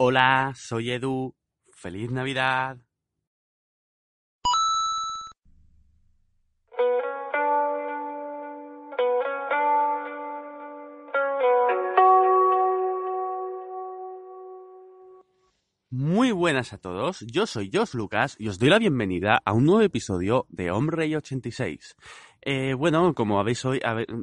Hola, soy Edu. Feliz Navidad. Muy buenas a todos, yo soy Josh Lucas y os doy la bienvenida a un nuevo episodio de Hombre 86. Eh, bueno, como habéis hoy,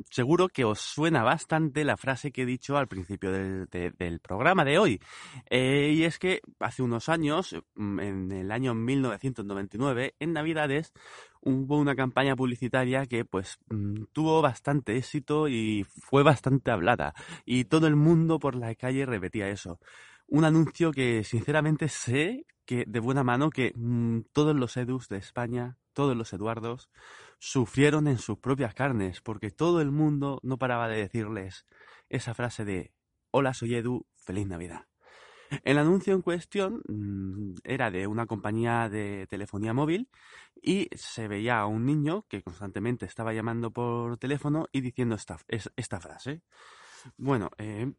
seguro que os suena bastante la frase que he dicho al principio del, programa de hoy. Eh, y es que hace unos años, mm, en el año 1999, en Navidades, hubo una campaña publicitaria que pues mm, tuvo bastante éxito y fue bastante hablada. Y todo el mundo por la calle repetía eso un anuncio que sinceramente sé que de buena mano que mm, todos los Edus de España, todos los Eduardos, sufrieron en sus propias carnes, porque todo el mundo no paraba de decirles esa frase de Hola, soy Edu, feliz Navidad. El anuncio en cuestión mm, era de una compañía de telefonía móvil y se veía a un niño que constantemente estaba llamando por teléfono y diciendo esta, esta frase. Bueno, eh,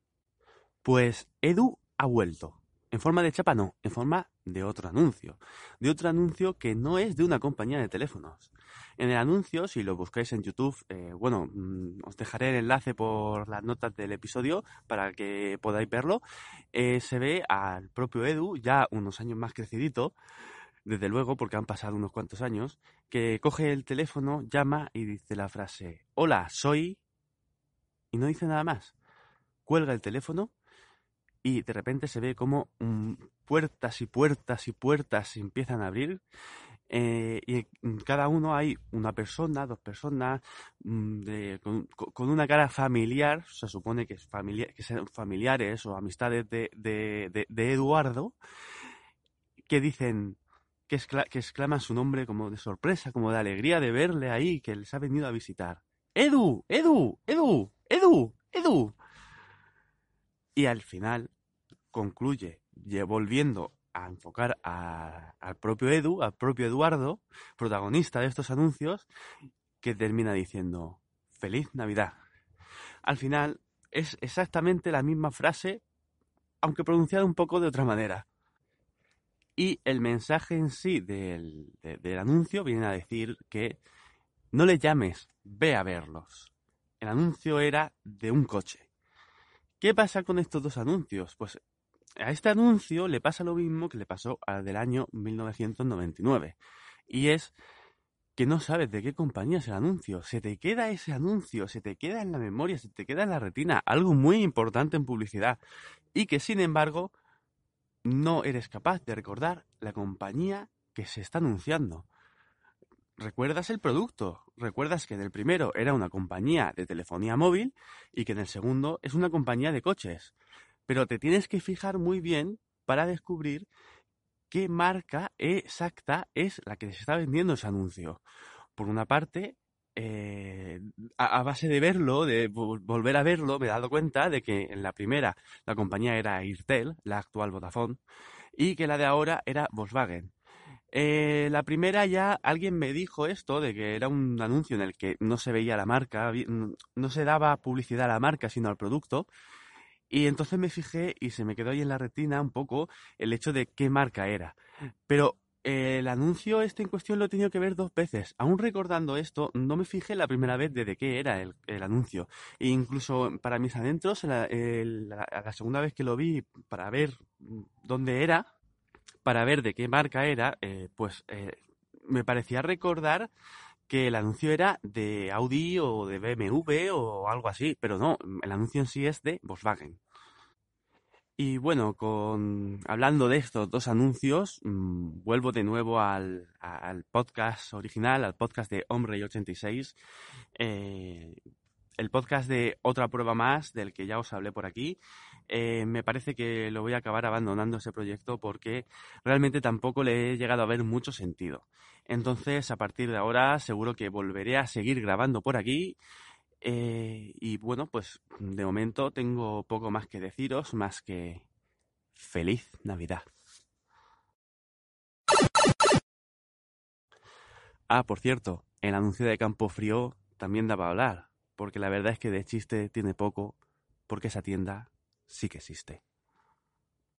pues Edu ha vuelto. En forma de chapa no, en forma de otro anuncio. De otro anuncio que no es de una compañía de teléfonos. En el anuncio, si lo buscáis en YouTube, eh, bueno, mm, os dejaré el enlace por las notas del episodio para que podáis verlo. Eh, se ve al propio Edu, ya unos años más crecidito, desde luego, porque han pasado unos cuantos años, que coge el teléfono, llama y dice la frase, hola, soy... y no dice nada más. Cuelga el teléfono y de repente se ve como mm, puertas y puertas y puertas se empiezan a abrir eh, y en cada uno hay una persona, dos personas, mm, con, una cara familiar, se supone que, es familiar, que sean familiares o amistades de, de, Eduardo, que dicen, que, que exclaman su nombre como de sorpresa, como de alegría de verle ahí, que les ha venido a visitar. Edu, Edu, Edu, Edu, Edu. Y al final concluye volviendo a enfocar al propio Edu, al propio Eduardo, protagonista de estos anuncios, que termina diciendo Feliz Navidad. Al final es exactamente la misma frase, aunque pronunciada un poco de otra manera. Y el mensaje en sí del, del anuncio viene a decir que no le llames, ve a verlos. El anuncio era de un coche. ¿Qué pasa con estos dos anuncios? Pues a este anuncio le pasa lo mismo que le pasó al del año 1999. Y es que no sabes de qué compañía es el anuncio. Se te queda ese anuncio, se te queda en la memoria, se te queda en la retina. Algo muy importante en publicidad. Y que sin embargo no eres capaz de recordar la compañía que se está anunciando. Recuerdas el producto, recuerdas que en el primero era una compañía de telefonía móvil y que en el segundo es una compañía de coches pero te tienes que fijar muy bien para descubrir qué marca exacta es la que se está vendiendo ese anuncio. Por una parte, eh, a, base de verlo, de volver a verlo, me he dado cuenta de que en la primera la compañía era Airtel, la actual Vodafone, y que la de ahora era Volkswagen. Eh, la primera ya alguien me dijo esto de que era un anuncio en el que no se veía la marca, no se daba publicidad a la marca sino al producto y entonces me fijé y se me quedó ahí en la retina un poco el hecho de qué marca era. Pero eh, el anuncio este en cuestión lo he tenido que ver dos veces. Aún recordando esto, no me fijé la primera vez de, qué era el, anuncio. E incluso para mis adentros, la, la, segunda vez que lo vi para ver dónde era, para ver de qué marca era, eh, pues eh, me parecía recordar que el anuncio era de Audi o de BMW o algo así, pero no, el anuncio en sí es de Volkswagen. Y bueno, con hablando de estos dos anuncios, mm, vuelvo de nuevo al, podcast original, al podcast de Hombre 86, eh, el podcast de Otra Prueba Más, del que ya os hablé por aquí. Eh, me parece que lo voy a acabar abandonando ese proyecto porque realmente tampoco le he llegado a ver mucho sentido. Entonces, a partir de ahora, seguro que volveré a seguir grabando por aquí. Eh, y bueno, pues de momento tengo poco más que deciros, más que feliz Navidad. Ah, por cierto, el anuncio de Campo Frío también daba a hablar, porque la verdad es que de chiste tiene poco, porque esa tienda sí que existe.